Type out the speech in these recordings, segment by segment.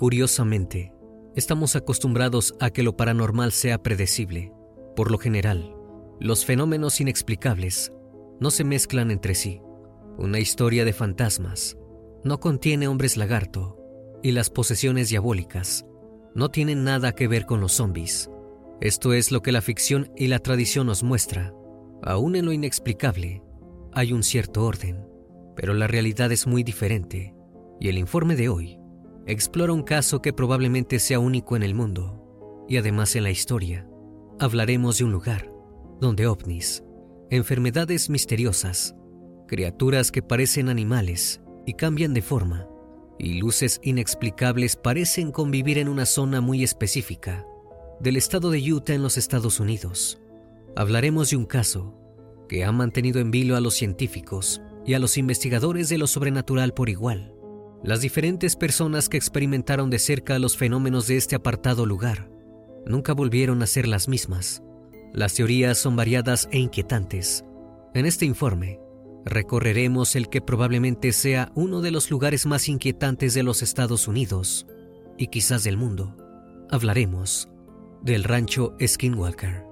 Curiosamente, estamos acostumbrados a que lo paranormal sea predecible. Por lo general, los fenómenos inexplicables no se mezclan entre sí. Una historia de fantasmas no contiene hombres lagarto y las posesiones diabólicas no tienen nada que ver con los zombies. Esto es lo que la ficción y la tradición nos muestra. Aún en lo inexplicable, hay un cierto orden, pero la realidad es muy diferente, y el informe de hoy explora un caso que probablemente sea único en el mundo, y además en la historia. Hablaremos de un lugar donde ovnis, enfermedades misteriosas, criaturas que parecen animales y cambian de forma, y luces inexplicables parecen convivir en una zona muy específica del estado de Utah en los Estados Unidos. Hablaremos de un caso que ha mantenido en vilo a los científicos y a los investigadores de lo sobrenatural por igual. Las diferentes personas que experimentaron de cerca los fenómenos de este apartado lugar nunca volvieron a ser las mismas. Las teorías son variadas e inquietantes. En este informe, recorreremos el que probablemente sea uno de los lugares más inquietantes de los Estados Unidos y quizás del mundo. Hablaremos del rancho Skinwalker.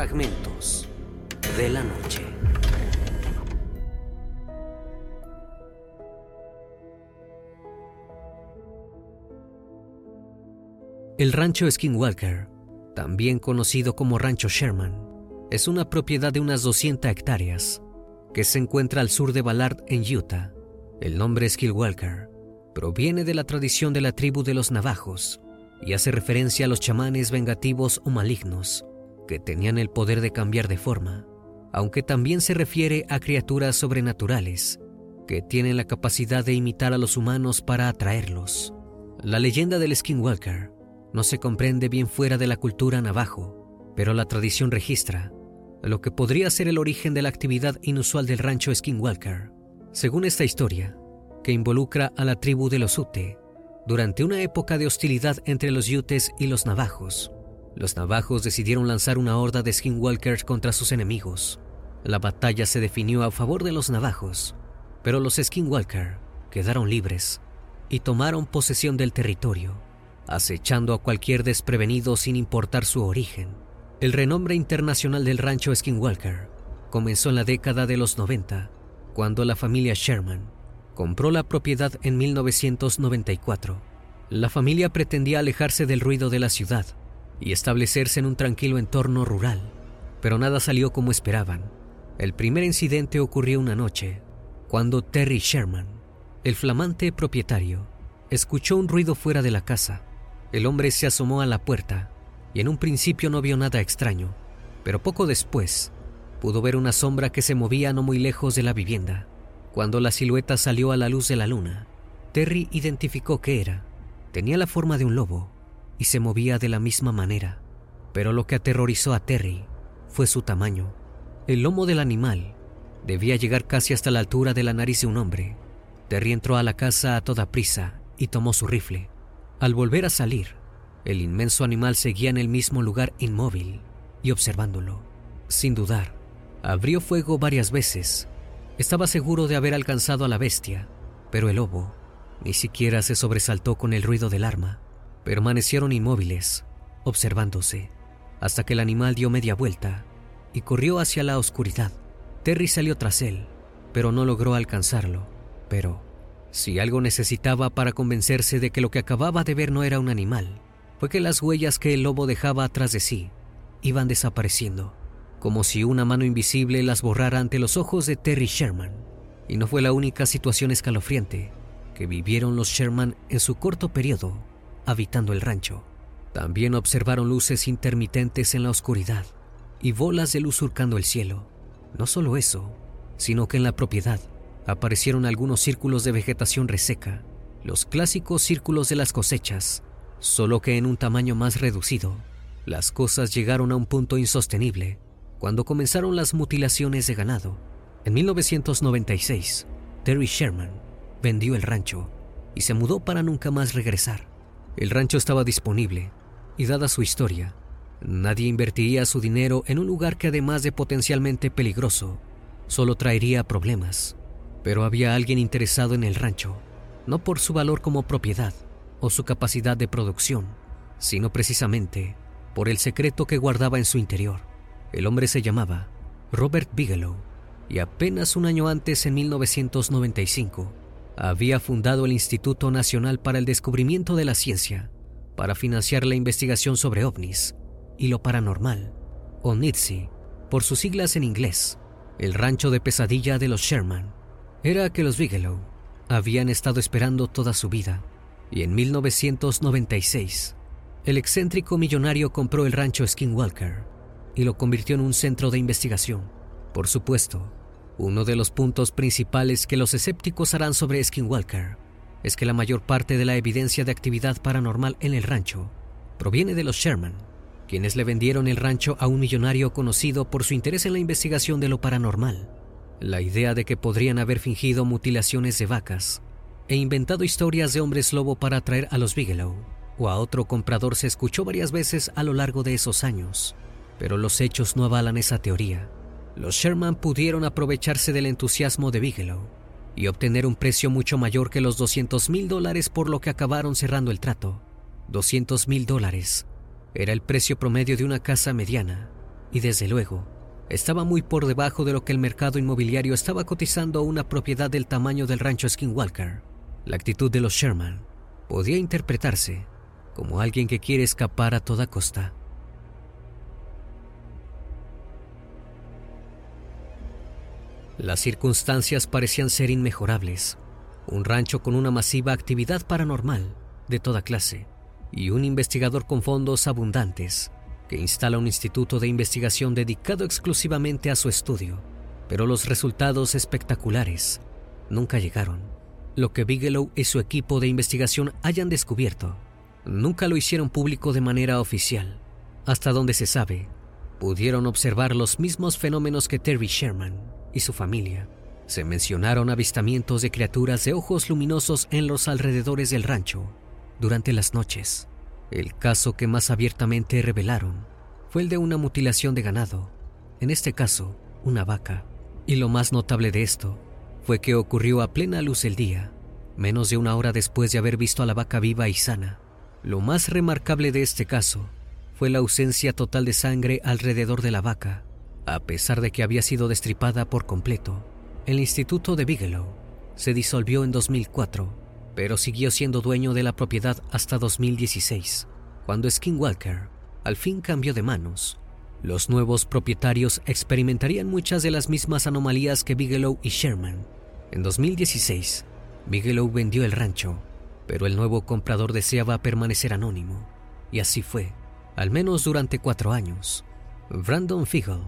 Fragmentos de la noche. El rancho Skinwalker, también conocido como Rancho Sherman, es una propiedad de unas 200 hectáreas que se encuentra al sur de Ballard en Utah. El nombre Skinwalker proviene de la tradición de la tribu de los navajos y hace referencia a los chamanes vengativos o malignos que tenían el poder de cambiar de forma, aunque también se refiere a criaturas sobrenaturales que tienen la capacidad de imitar a los humanos para atraerlos. La leyenda del Skinwalker no se comprende bien fuera de la cultura navajo, pero la tradición registra lo que podría ser el origen de la actividad inusual del rancho Skinwalker. Según esta historia, que involucra a la tribu de los Ute, durante una época de hostilidad entre los Utes y los navajos, los navajos decidieron lanzar una horda de skinwalkers contra sus enemigos. La batalla se definió a favor de los navajos, pero los skinwalker quedaron libres y tomaron posesión del territorio acechando a cualquier desprevenido sin importar su origen. El renombre internacional del rancho Skinwalker comenzó en la década de los 90, cuando la familia Sherman compró la propiedad en 1994. La familia pretendía alejarse del ruido de la ciudad y establecerse en un tranquilo entorno rural, pero nada salió como esperaban. El primer incidente ocurrió una noche, cuando Terry Sherman, el flamante propietario, escuchó un ruido fuera de la casa. El hombre se asomó a la puerta y en un principio no vio nada extraño, pero poco después pudo ver una sombra que se movía no muy lejos de la vivienda. Cuando la silueta salió a la luz de la luna, Terry identificó que era. Tenía la forma de un lobo y se movía de la misma manera, pero lo que aterrorizó a Terry fue su tamaño. El lomo del animal debía llegar casi hasta la altura de la nariz de un hombre. Terry entró a la casa a toda prisa y tomó su rifle. Al volver a salir, el inmenso animal seguía en el mismo lugar inmóvil y observándolo. Sin dudar, abrió fuego varias veces. Estaba seguro de haber alcanzado a la bestia, pero el lobo ni siquiera se sobresaltó con el ruido del arma. Permanecieron inmóviles, observándose, hasta que el animal dio media vuelta y corrió hacia la oscuridad. Terry salió tras él, pero no logró alcanzarlo. Pero si algo necesitaba para convencerse de que lo que acababa de ver no era un animal, fue que las huellas que el lobo dejaba atrás de sí iban desapareciendo, como si una mano invisible las borrara ante los ojos de Terry Sherman. Y no fue la única situación escalofriante que vivieron los Sherman en su corto periodo habitando el rancho. También observaron luces intermitentes en la oscuridad y bolas de luz surcando el cielo. No solo eso, sino que en la propiedad aparecieron algunos círculos de vegetación reseca, los clásicos círculos de las cosechas, solo que en un tamaño más reducido. Las cosas llegaron a un punto insostenible cuando comenzaron las mutilaciones de ganado. En 1996, Terry Sherman vendió el rancho y se mudó para nunca más regresar. El rancho estaba disponible y dada su historia, Nadie invertiría su dinero en un lugar que además de potencialmente peligroso, solo traería problemas. Pero había alguien interesado en el rancho, no por su valor como propiedad o su capacidad de producción, sino precisamente por el secreto que guardaba en su interior. El hombre se llamaba Robert Bigelow y apenas un año antes, en 1995, había fundado el Instituto Nacional para el Descubrimiento de la Ciencia para financiar la investigación sobre ovnis y lo paranormal, o NITSI, por sus siglas en inglés, el rancho de pesadilla de los Sherman. Era que los Bigelow habían estado esperando toda su vida, y en 1996, el excéntrico millonario compró el rancho Skinwalker y lo convirtió en un centro de investigación. Por supuesto, uno de los puntos principales que los escépticos harán sobre Skinwalker es que la mayor parte de la evidencia de actividad paranormal en el rancho proviene de los Sherman, quienes le vendieron el rancho a un millonario conocido por su interés en la investigación de lo paranormal. La idea de que podrían haber fingido mutilaciones de vacas e inventado historias de hombres lobo para atraer a los Bigelow o a otro comprador se escuchó varias veces a lo largo de esos años, pero los hechos no avalan esa teoría. Los Sherman pudieron aprovecharse del entusiasmo de Bigelow y obtener un precio mucho mayor que los 200 mil dólares por lo que acabaron cerrando el trato. 200 mil dólares era el precio promedio de una casa mediana y desde luego estaba muy por debajo de lo que el mercado inmobiliario estaba cotizando a una propiedad del tamaño del rancho Skinwalker. La actitud de los Sherman podía interpretarse como alguien que quiere escapar a toda costa. Las circunstancias parecían ser inmejorables. Un rancho con una masiva actividad paranormal de toda clase y un investigador con fondos abundantes que instala un instituto de investigación dedicado exclusivamente a su estudio. Pero los resultados espectaculares nunca llegaron. Lo que Bigelow y su equipo de investigación hayan descubierto nunca lo hicieron público de manera oficial. Hasta donde se sabe, pudieron observar los mismos fenómenos que Terry Sherman y su familia. Se mencionaron avistamientos de criaturas de ojos luminosos en los alrededores del rancho durante las noches. El caso que más abiertamente revelaron fue el de una mutilación de ganado, en este caso, una vaca. Y lo más notable de esto fue que ocurrió a plena luz del día, menos de una hora después de haber visto a la vaca viva y sana. Lo más remarcable de este caso fue la ausencia total de sangre alrededor de la vaca, a pesar de que había sido destripada por completo. El Instituto de Bigelow se disolvió en 2004 pero siguió siendo dueño de la propiedad hasta 2016, cuando Skinwalker al fin cambió de manos. Los nuevos propietarios experimentarían muchas de las mismas anomalías que Bigelow y Sherman. En 2016, Bigelow vendió el rancho, pero el nuevo comprador deseaba permanecer anónimo, y así fue, al menos durante cuatro años. Brandon Fiegel,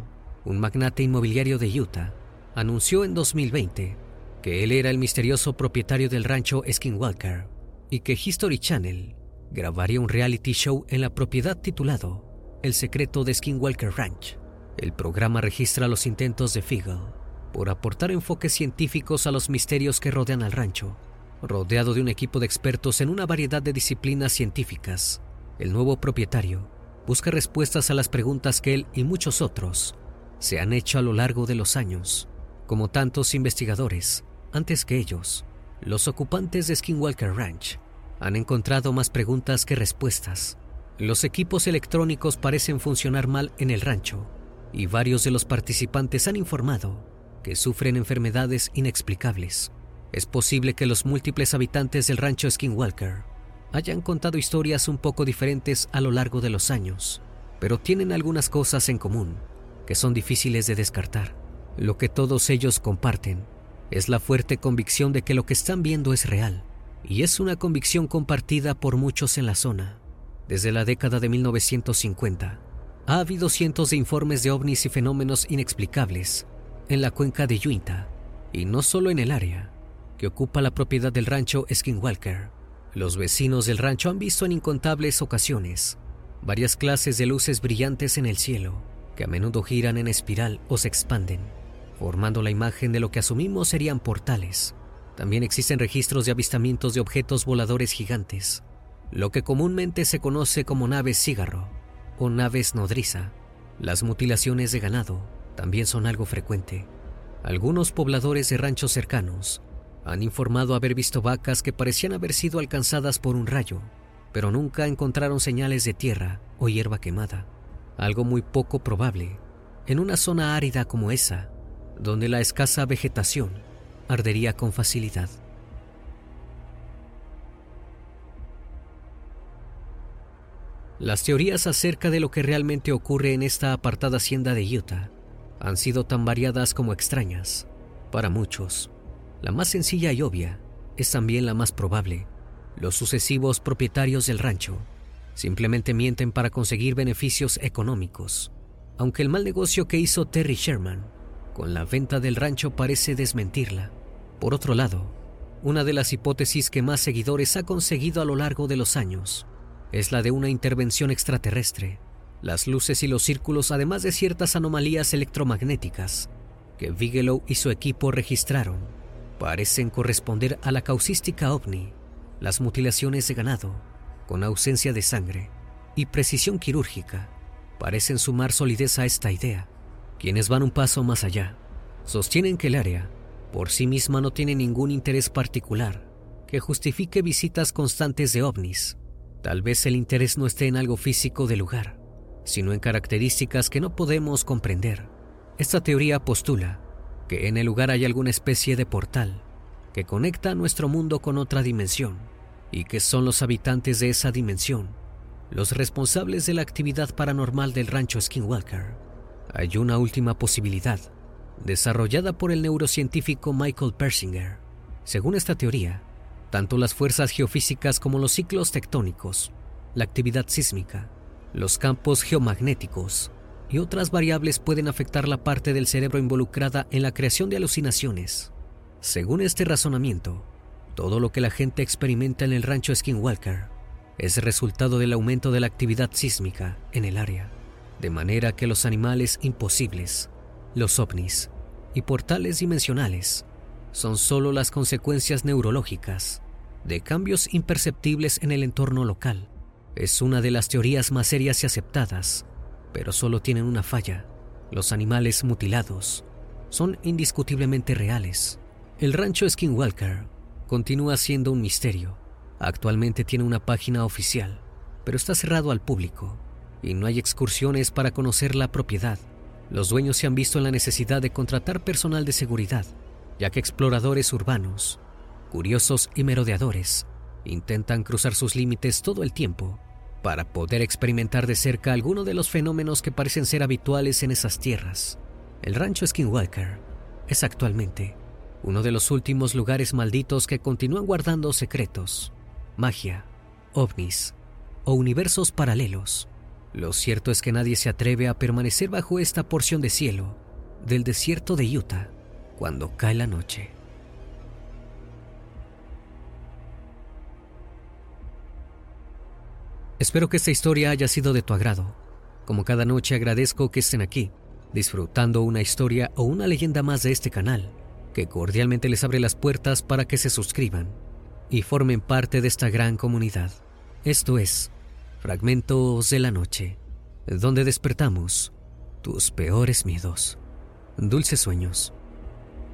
un magnate inmobiliario de Utah, anunció en 2020 que él era el misterioso propietario del rancho Skinwalker y que History Channel grabaría un reality show en la propiedad titulado El secreto de Skinwalker Ranch. El programa registra los intentos de Fiegel por aportar enfoques científicos a los misterios que rodean al rancho. Rodeado de un equipo de expertos en una variedad de disciplinas científicas, el nuevo propietario busca respuestas a las preguntas que él y muchos otros se han hecho a lo largo de los años. Como tantos investigadores, antes que ellos, los ocupantes de Skinwalker Ranch han encontrado más preguntas que respuestas. Los equipos electrónicos parecen funcionar mal en el rancho y varios de los participantes han informado que sufren enfermedades inexplicables. Es posible que los múltiples habitantes del rancho Skinwalker hayan contado historias un poco diferentes a lo largo de los años, pero tienen algunas cosas en común que son difíciles de descartar. Lo que todos ellos comparten es la fuerte convicción de que lo que están viendo es real, y es una convicción compartida por muchos en la zona. Desde la década de 1950, ha habido cientos de informes de ovnis y fenómenos inexplicables en la cuenca de Uinta, y no solo en el área que ocupa la propiedad del rancho Skinwalker. Los vecinos del rancho han visto en incontables ocasiones varias clases de luces brillantes en el cielo, que a menudo giran en espiral o se expanden formando la imagen de lo que asumimos serían portales. También existen registros de avistamientos de objetos voladores gigantes, lo que comúnmente se conoce como naves cigarro, o naves nodriza. Las mutilaciones de ganado también son algo frecuente. Algunos pobladores de ranchos cercanos han informado haber visto vacas que parecían haber sido alcanzadas por un rayo, pero nunca encontraron señales de tierra o hierba quemada. Algo muy poco probable en una zona árida como esa, donde la escasa vegetación ardería con facilidad. Las teorías acerca de lo que realmente ocurre en esta apartada hacienda de Utah han sido tan variadas como extrañas. Para muchos, la más sencilla y obvia es también la más probable. Los sucesivos propietarios del rancho simplemente mienten para conseguir beneficios económicos, aunque el mal negocio que hizo Terry Sherman con la venta del rancho parece desmentirla. Por otro lado, una de las hipótesis que más seguidores ha conseguido a lo largo de los años es la de una intervención extraterrestre. Las luces y los círculos, además de ciertas anomalías electromagnéticas que Bigelow y su equipo registraron, parecen corresponder a la causística ovni, las mutilaciones de ganado, con ausencia de sangre y precisión quirúrgica, parecen sumar solidez a esta idea. Quienes van un paso más allá sostienen que el área por sí misma no tiene ningún interés particular que justifique visitas constantes de ovnis Tal vez el interés no esté en algo físico del lugar, sino en características que no podemos comprender. Esta teoría postula que en el lugar hay alguna especie de portal que conecta nuestro mundo con otra dimensión y que son los habitantes de esa dimensión los responsables de la actividad paranormal del rancho Skinwalker. Hay una última posibilidad, desarrollada por el neurocientífico Michael Persinger. Según esta teoría, tanto las fuerzas geofísicas como los ciclos tectónicos, la actividad sísmica, los campos geomagnéticos y otras variables pueden afectar la parte del cerebro involucrada en la creación de alucinaciones. Según este razonamiento, todo lo que la gente experimenta en el rancho Skinwalker es resultado del aumento de la actividad sísmica en el área, de manera que los animales imposibles, los ovnis y portales dimensionales son solo las consecuencias neurológicas de cambios imperceptibles en el entorno local. Es una de las teorías más serias y aceptadas, pero solo tienen una falla. Los animales mutilados son indiscutiblemente reales. El rancho Skinwalker continúa siendo un misterio. Actualmente tiene una página oficial, pero está cerrado al público y no hay excursiones para conocer la propiedad. Los dueños se han visto en la necesidad de contratar personal de seguridad, ya que exploradores urbanos curiosos y merodeadores intentan cruzar sus límites todo el tiempo para poder experimentar de cerca alguno de los fenómenos que parecen ser habituales en esas tierras. El rancho Skinwalker es actualmente uno de los últimos lugares malditos que continúan guardando secretos, magia, ovnis o universos paralelos. Lo cierto es que nadie se atreve a permanecer bajo esta porción de cielo del desierto de Utah cuando cae la noche. Espero que esta historia haya sido de tu agrado. Como cada noche agradezco que estén aquí, disfrutando una historia o una leyenda más de este canal, que cordialmente les abre las puertas para que se suscriban y formen parte de esta gran comunidad. Esto es Fragmentos de la Noche, donde despertamos tus peores miedos. Dulces sueños.